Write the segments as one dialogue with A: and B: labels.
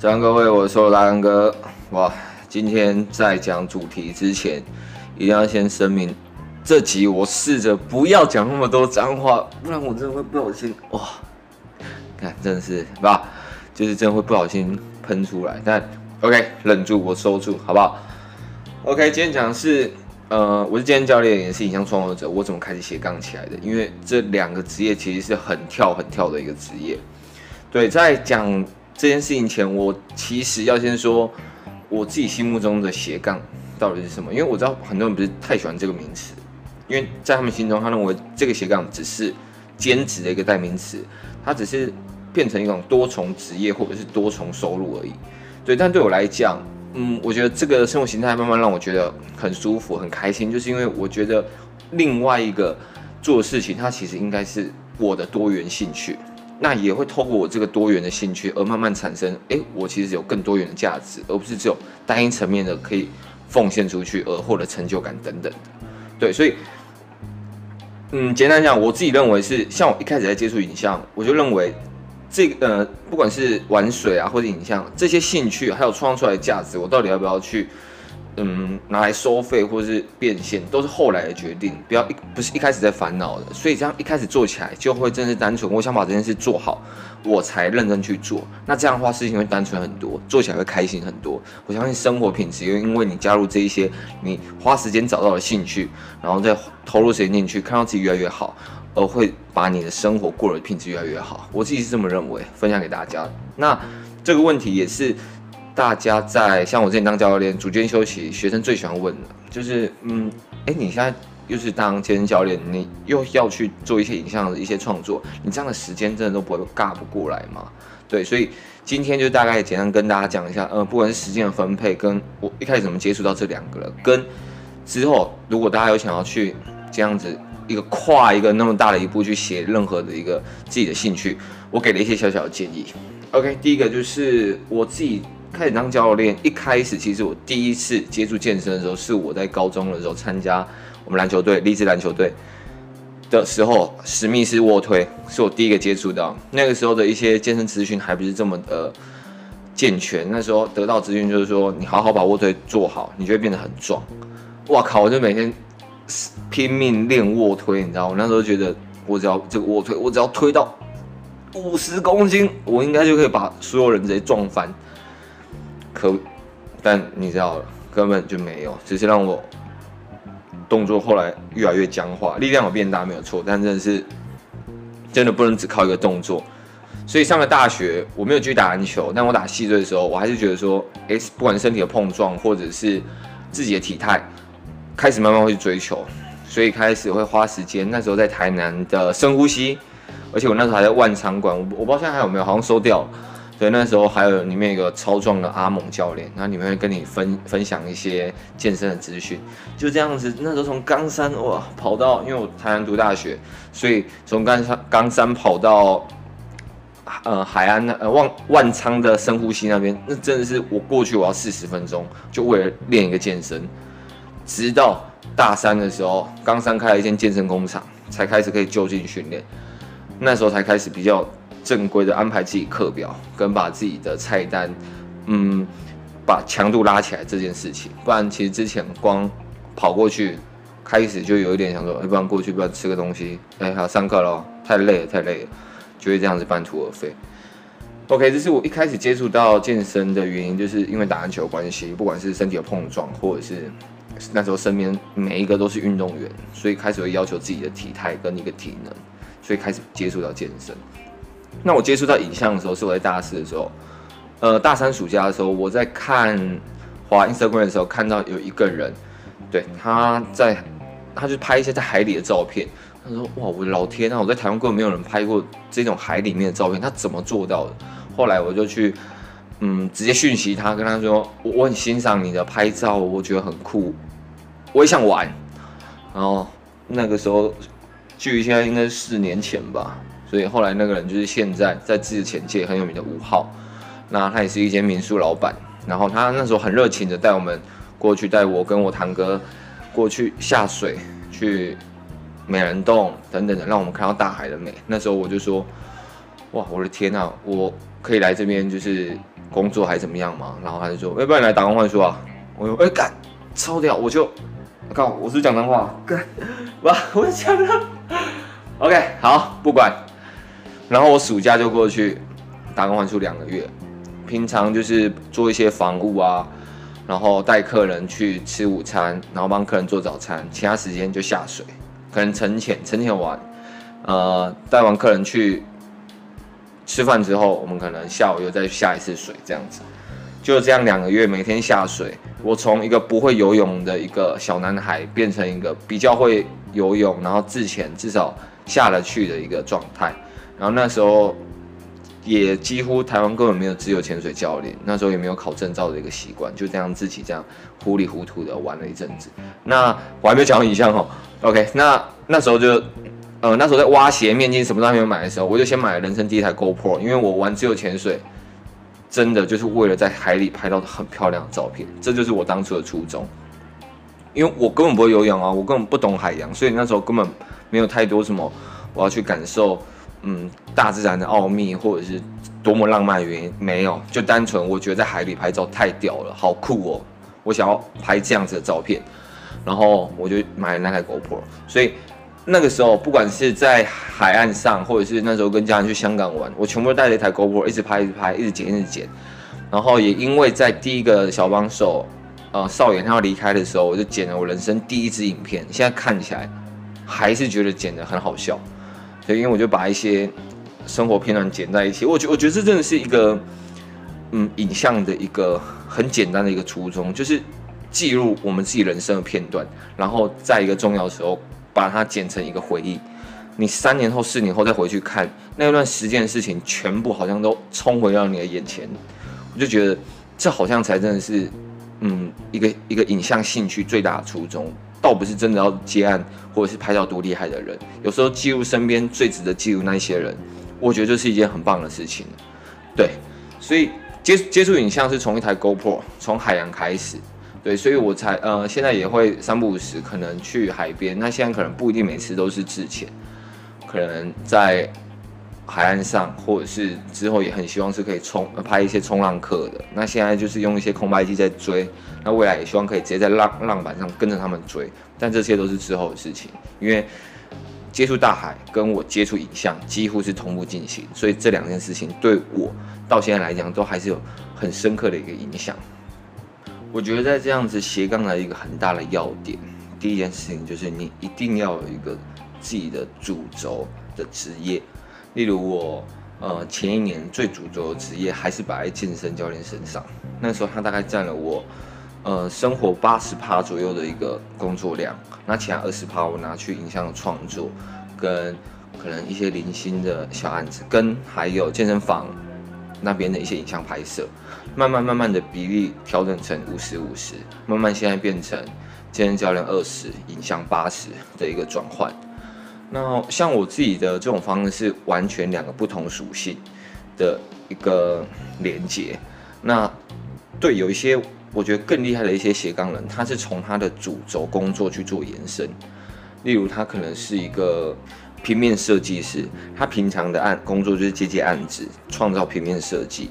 A: 早安各位，我是大安哥。哇，今天在讲主题之前，一定要先声明，这集我试着不要讲那么多脏话，不然我真的会不小心哇！看，真的是吧？就是真的会不小心喷出来。但 OK，忍住，我收住，好不好？OK，今天讲是，呃，我是健身教练，也是影像创作者。我怎么开始斜杠起来的？因为这两个职业其实是很跳、很跳的一个职业。对，在讲。这件事情前，我其实要先说我自己心目中的斜杠到底是什么？因为我知道很多人不是太喜欢这个名词，因为在他们心中，他认为这个斜杠只是兼职的一个代名词，它只是变成一种多重职业或者是多重收入而已。对，但对我来讲，嗯，我觉得这个生活形态慢慢让我觉得很舒服、很开心，就是因为我觉得另外一个做事情，它其实应该是我的多元兴趣。那也会透过我这个多元的兴趣，而慢慢产生，哎，我其实有更多元的价值，而不是只有单一层面的可以奉献出去而获得成就感等等的。对，所以，嗯，简单讲，我自己认为是，像我一开始在接触影像，我就认为这个呃，不管是玩水啊，或者影像这些兴趣，还有创造出来的价值，我到底要不要去？嗯，拿来收费或是变现，都是后来的决定，不要一不是一开始在烦恼的，所以这样一开始做起来就会真是单纯，我想把这件事做好，我才认真去做。那这样的话，事情会单纯很多，做起来会开心很多。我相信生活品质，因为因为你加入这一些，你花时间找到的兴趣，然后再投入时间进去，看到自己越来越好，而会把你的生活过得品质越来越好。我自己是这么认为，分享给大家。那这个问题也是。大家在像我之前当教练，组间休息，学生最喜欢问的，就是嗯，哎，你现在又是当健身教练，你又要去做一些影像的一些创作，你这样的时间真的都不会尬不过来吗？对，所以今天就大概简单跟大家讲一下，呃，不管是时间的分配，跟我一开始怎么接触到这两个了，跟之后如果大家有想要去这样子一个跨一个那么大的一步去写任何的一个自己的兴趣，我给了一些小小的建议。OK，第一个就是我自己。开始当教练，一开始其实我第一次接触健身的时候，是我在高中的时候参加我们篮球队，励志篮球队的时候，史密斯卧推是我第一个接触到。那个时候的一些健身资讯还不是这么的健全，那时候得到资讯就是说，你好好把卧推做好，你就会变得很壮。哇靠！我就每天拼命练卧推，你知道，我那时候觉得，我只要这个卧推，我只要推到五十公斤，我应该就可以把所有人直接撞翻。可，但你知道，根本就没有，只是让我动作后来越来越僵化，力量有变大没有错，但真的是真的不能只靠一个动作。所以上了大学，我没有继续打篮球，但我打系队的时候，我还是觉得说，哎，不管身体的碰撞或者是自己的体态，开始慢慢会去追求，所以开始会花时间。那时候在台南的深呼吸，而且我那时候还在万场馆，我我不知道现在还有没有，好像收掉。所以那时候还有里面一个超壮的阿猛教练，然后里面会跟你分分享一些健身的资讯，就这样子。那时候从冈山哇跑到，因为我台南读大学，所以从冈山冈山跑到呃海安呃万万昌的深呼吸那边，那真的是我过去我要四十分钟，就为了练一个健身。直到大三的时候，冈山开了一间健身工厂，才开始可以就近训练。那时候才开始比较。正规的安排自己课表，跟把自己的菜单，嗯，把强度拉起来这件事情，不然其实之前光跑过去，开始就有一点想说，要不然过去，不然吃个东西，哎、欸，好上课喽，太累了，太累了，就会这样子半途而废。OK，这是我一开始接触到健身的原因，就是因为打篮球关系，不管是身体的碰撞，或者是那时候身边每一个都是运动员，所以开始会要求自己的体态跟一个体能，所以开始接触到健身。那我接触到影像的时候，是我在大四的时候，呃，大三暑假的时候，我在看滑 Instagram 的时候，看到有一个人，对，他在，他就拍一些在海里的照片。他说：“哇，我的老天啊，我在台湾根本没有人拍过这种海里面的照片，他怎么做到的？”后来我就去，嗯，直接讯息他，跟他说：“我我很欣赏你的拍照，我觉得很酷，我也想玩。”然后那个时候，距离现在应该是四年前吧。所以后来那个人就是现在在自潜界很有名的五号，那他也是一间民宿老板，然后他那时候很热情的带我们过去，带我跟我堂哥过去下水，去美人洞等等的，让我们看到大海的美。那时候我就说，哇，我的天呐，我可以来这边就是工作还怎么样吗？然后他就说，要不然来打工换书啊？我说，哎干，超屌！我就，靠，我是讲脏话，干，哇，我讲了。OK，好，不管。然后我暑假就过去打工换宿两个月，平常就是做一些房务啊，然后带客人去吃午餐，然后帮客人做早餐，其他时间就下水，可能沉潜，沉潜完，呃，带完客人去吃饭之后，我们可能下午又再下一次水，这样子。就这样两个月，每天下水，我从一个不会游泳的一个小男孩，变成一个比较会游泳，然后自潜至少下得去的一个状态。然后那时候也几乎台湾根本没有自由潜水教练，那时候也没有考证照的一个习惯，就这样自己这样糊里糊涂的玩了一阵子。那我还没有讲到影像哦，OK，那那时候就呃那时候在挖鞋、面镜什么都还没有买的时候，我就先买了人生第一台 GoPro，因为我玩自由潜水。真的就是为了在海里拍到很漂亮的照片，这就是我当初的初衷。因为我根本不会游泳啊，我根本不懂海洋，所以那时候根本没有太多什么我要去感受，嗯，大自然的奥秘或者是多么浪漫的原因没有，就单纯我觉得在海里拍照太屌了，好酷哦，我想要拍这样子的照片，然后我就买了那台 GoPro，所以。那个时候，不管是在海岸上，或者是那时候跟家人去香港玩，我全部都带着一台 GoPro，一直拍，一直拍，一直剪，一直剪。然后也因为在第一个小帮手，呃，少爷他要离开的时候，我就剪了我人生第一支影片。现在看起来还是觉得剪得很好笑。因为我就把一些生活片段剪在一起，我觉我觉得这真的是一个，嗯，影像的一个很简单的一个初衷，就是记录我们自己人生的片段，然后在一个重要的时候。把它剪成一个回忆，你三年后、四年后再回去看那段时间的事情，全部好像都冲回到你的眼前，我就觉得这好像才真的是，嗯，一个一个影像兴趣最大的初衷，倒不是真的要接案或者是拍到多厉害的人，有时候记录身边最值得记录那些人，我觉得这是一件很棒的事情，对，所以接接触影像是从一台 GoPro 从海洋开始。对，所以我才呃，现在也会三不五时可能去海边。那现在可能不一定每次都是自潜，可能在海岸上，或者是之后也很希望是可以冲拍一些冲浪客的。那现在就是用一些空白机在追，那未来也希望可以直接在浪浪板上跟着他们追。但这些都是之后的事情，因为接触大海跟我接触影像几乎是同步进行，所以这两件事情对我到现在来讲都还是有很深刻的一个影响。我觉得在这样子斜杠的一个很大的要点，第一件事情就是你一定要有一个自己的主轴的职业。例如我，呃，前一年最主轴的职业还是摆在健身教练身上。那时候他大概占了我，呃，生活八十趴左右的一个工作量。那其他二十趴我拿去影像创作，跟可能一些零星的小案子，跟还有健身房那边的一些影像拍摄。慢慢慢慢的比例调整成五十五十，慢慢现在变成健身教练二十，影像八十的一个转换。那像我自己的这种方式是完全两个不同属性的一个连接。那对有一些我觉得更厉害的一些斜杠人，他是从他的主轴工作去做延伸。例如他可能是一个平面设计师，他平常的案工作就是接接案子，创造平面设计。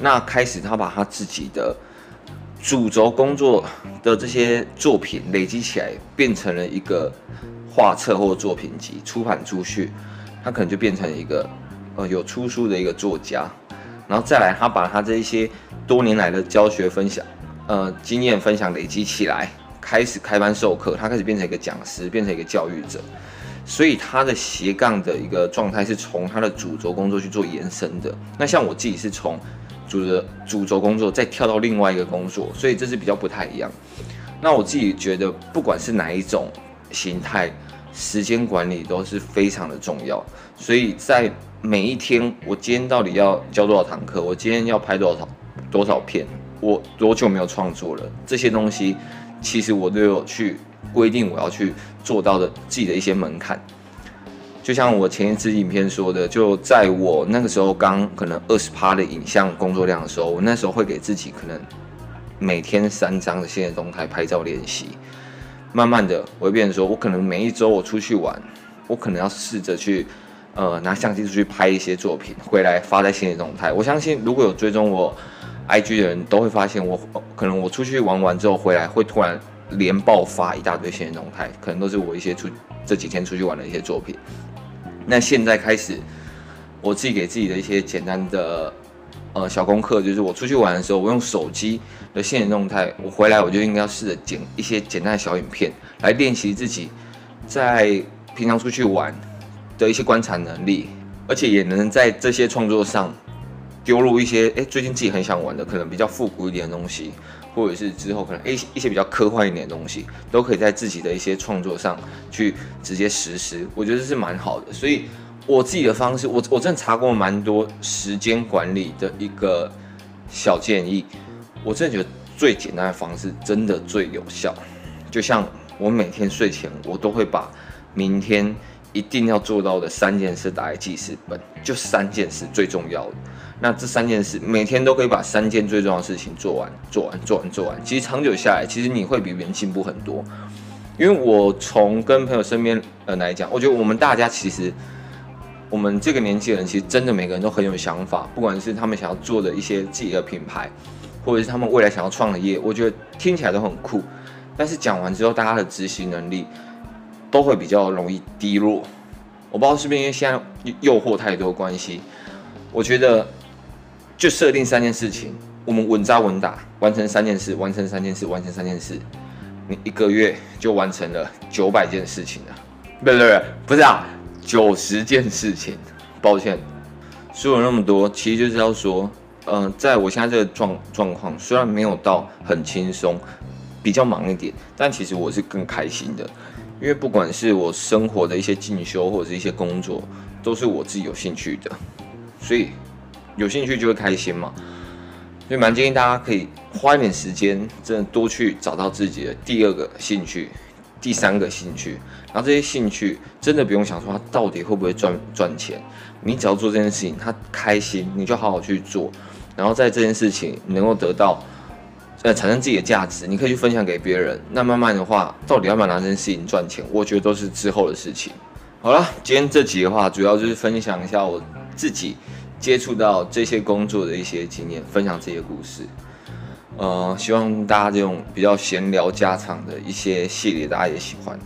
A: 那开始，他把他自己的主轴工作的这些作品累积起来，变成了一个画册或作品集，出版出去，他可能就变成一个呃有出书的一个作家。然后再来，他把他这一些多年来的教学分享，呃经验分享累积起来，开始开班授课，他开始变成一个讲师，变成一个教育者。所以他的斜杠的一个状态是从他的主轴工作去做延伸的。那像我自己是从主的主轴工作，再跳到另外一个工作，所以这是比较不太一样。那我自己觉得，不管是哪一种形态，时间管理都是非常的重要。所以在每一天，我今天到底要教多少堂课？我今天要拍多少多少片？我多久没有创作了？这些东西，其实我都有去规定我要去做到的自己的一些门槛。就像我前一支影片说的，就在我那个时候刚可能二十趴的影像工作量的时候，我那时候会给自己可能每天三张的限时动态拍照练习。慢慢的，我会变成说，我可能每一周我出去玩，我可能要试着去呃拿相机出去拍一些作品，回来发在限时动态。我相信如果有追踪我 IG 的人都会发现我，可能我出去玩完之后回来，会突然连爆发一大堆限时动态，可能都是我一些出这几天出去玩的一些作品。那现在开始，我自己给自己的一些简单的呃小功课，就是我出去玩的时候，我用手机的现实动态，我回来我就应该要试着剪一些简单的小影片，来练习自己在平常出去玩的一些观察能力，而且也能在这些创作上丢入一些哎最近自己很想玩的，可能比较复古一点的东西，或者是之后可能一一些比较科幻一点的东西，都可以在自己的一些创作上去直接实施，我觉得是蛮好的，所以。我自己的方式，我我真的查过蛮多时间管理的一个小建议，我真的觉得最简单的方式真的最有效。就像我每天睡前，我都会把明天一定要做到的三件事打在记事本，就三件事最重要的。那这三件事每天都可以把三件最重要的事情做完，做完，做完，做完。其实长久下来，其实你会比别人进步很多。因为我从跟朋友身边人来讲，我觉得我们大家其实。我们这个年纪的人，其实真的每个人都很有想法，不管是他们想要做的一些自己的品牌，或者是他们未来想要创的业，我觉得听起来都很酷。但是讲完之后，大家的执行能力都会比较容易低落。我不知道是不是因为现在诱惑太多关系，我觉得就设定三件事情，我们稳扎稳打，完成三件事，完成三件事，完成三件事，你一个月就完成了九百件事情了。不是不是不是啊。九十件事情，抱歉，说了那么多，其实就是要说，嗯、在我现在这个状状况，虽然没有到很轻松，比较忙一点，但其实我是更开心的，因为不管是我生活的一些进修或者是一些工作，都是我自己有兴趣的，所以有兴趣就会开心嘛，所以蛮建议大家可以花一点时间，真的多去找到自己的第二个兴趣。第三个兴趣，然后这些兴趣真的不用想说它到底会不会赚赚钱，你只要做这件事情，他开心，你就好好去做，然后在这件事情能够得到呃产生自己的价值，你可以去分享给别人。那慢慢的话，到底要不要拿这件事情赚钱，我觉得都是之后的事情。好了，今天这集的话，主要就是分享一下我自己接触到这些工作的一些经验，分享这些故事。呃，希望大家这种比较闲聊家常的一些系列，大家也喜欢。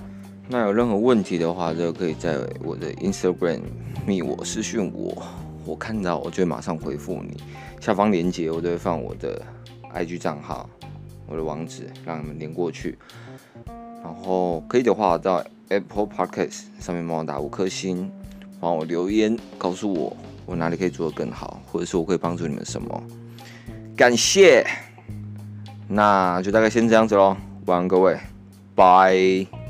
A: 那有任何问题的话，就可以在我的 Instagram 密我私讯我，我看到我就会马上回复你。下方链接我都会放我的 IG 账号，我的网址，让你们连过去。然后可以的话，到 Apple Podcast 上面帮我打五颗星，帮我留言告诉我我哪里可以做得更好，或者是我可以帮助你们什么。感谢。那就大概先这样子喽，晚安各位，拜。